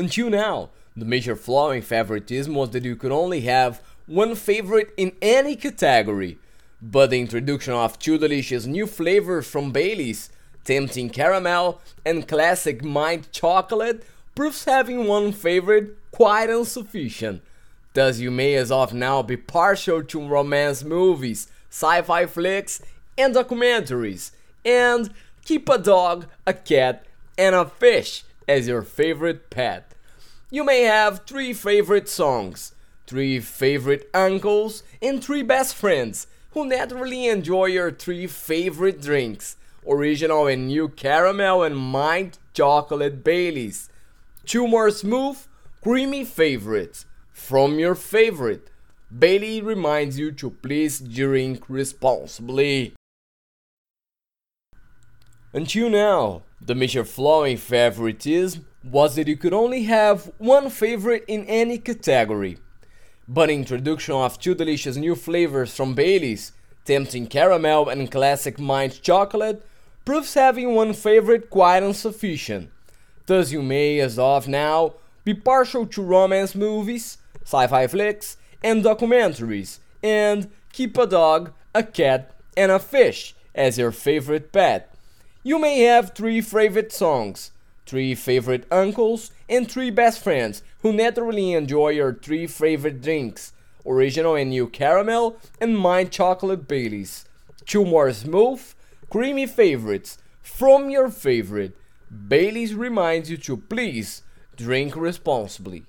Until now, the major flaw in favoritism was that you could only have one favorite in any category. But the introduction of two delicious new flavors from Bailey's, tempting caramel and classic mint chocolate, proves having one favorite quite insufficient. Thus, you may as of now be partial to romance movies, sci fi flicks, and documentaries, and keep a dog, a cat, and a fish as your favorite pet. You may have three favorite songs, three favorite uncles, and three best friends who naturally enjoy your three favorite drinks original and new caramel and mint chocolate Baileys. Two more smooth, creamy favorites from your favorite. Bailey reminds you to please drink responsibly. Until now, the major flaw in favoritism was that you could only have one favorite in any category. But introduction of two delicious new flavors from Bailey's, tempting caramel and classic mint chocolate, proves having one favorite quite insufficient. Thus you may, as of now, be partial to romance movies, sci-fi flicks, and documentaries, and keep a dog, a cat, and a fish as your favorite pet. You may have three favorite songs, three favorite uncles, and three best friends who naturally enjoy your three favorite drinks original and new caramel and mint chocolate Baileys. Two more smooth, creamy favorites from your favorite. Baileys reminds you to please drink responsibly.